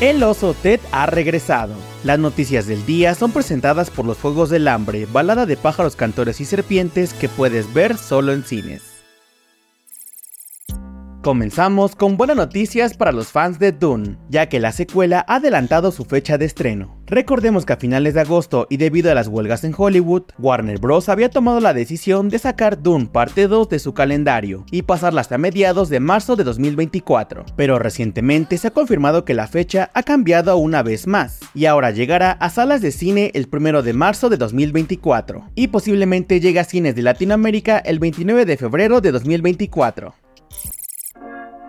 El oso Ted ha regresado. Las noticias del día son presentadas por los Juegos del Hambre, balada de pájaros, cantores y serpientes que puedes ver solo en cines. Comenzamos con buenas noticias para los fans de Dune, ya que la secuela ha adelantado su fecha de estreno. Recordemos que a finales de agosto y debido a las huelgas en Hollywood, Warner Bros. había tomado la decisión de sacar Dune parte 2 de su calendario y pasarla hasta mediados de marzo de 2024. Pero recientemente se ha confirmado que la fecha ha cambiado una vez más y ahora llegará a salas de cine el 1 de marzo de 2024 y posiblemente llegue a cines de Latinoamérica el 29 de febrero de 2024.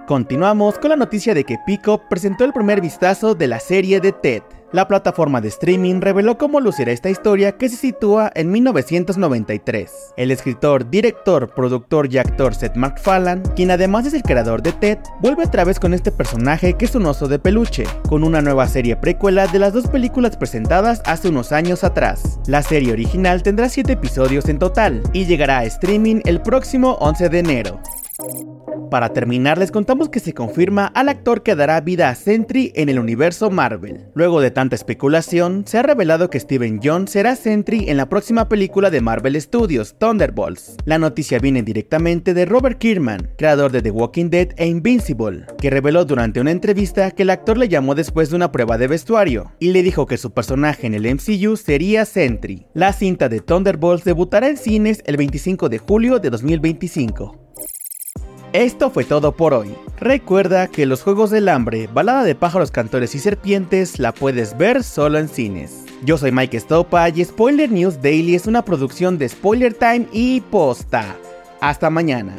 Continuamos con la noticia de que Pico presentó el primer vistazo de la serie de Ted. La plataforma de streaming reveló cómo lucirá esta historia que se sitúa en 1993. El escritor, director, productor y actor Seth MacFarlane, quien además es el creador de Ted, vuelve otra vez con este personaje que es un oso de peluche, con una nueva serie precuela de las dos películas presentadas hace unos años atrás. La serie original tendrá 7 episodios en total y llegará a streaming el próximo 11 de enero. Para terminar, les contamos que se confirma al actor que dará vida a Sentry en el universo Marvel. Luego de tanta especulación, se ha revelado que Steven John será Sentry en la próxima película de Marvel Studios, Thunderbolts. La noticia viene directamente de Robert Kierman, creador de The Walking Dead e Invincible, que reveló durante una entrevista que el actor le llamó después de una prueba de vestuario y le dijo que su personaje en el MCU sería Sentry. La cinta de Thunderbolts debutará en cines el 25 de julio de 2025. Esto fue todo por hoy. Recuerda que los Juegos del Hambre, balada de pájaros, cantores y serpientes, la puedes ver solo en cines. Yo soy Mike Stopa y Spoiler News Daily es una producción de Spoiler Time y Posta. Hasta mañana.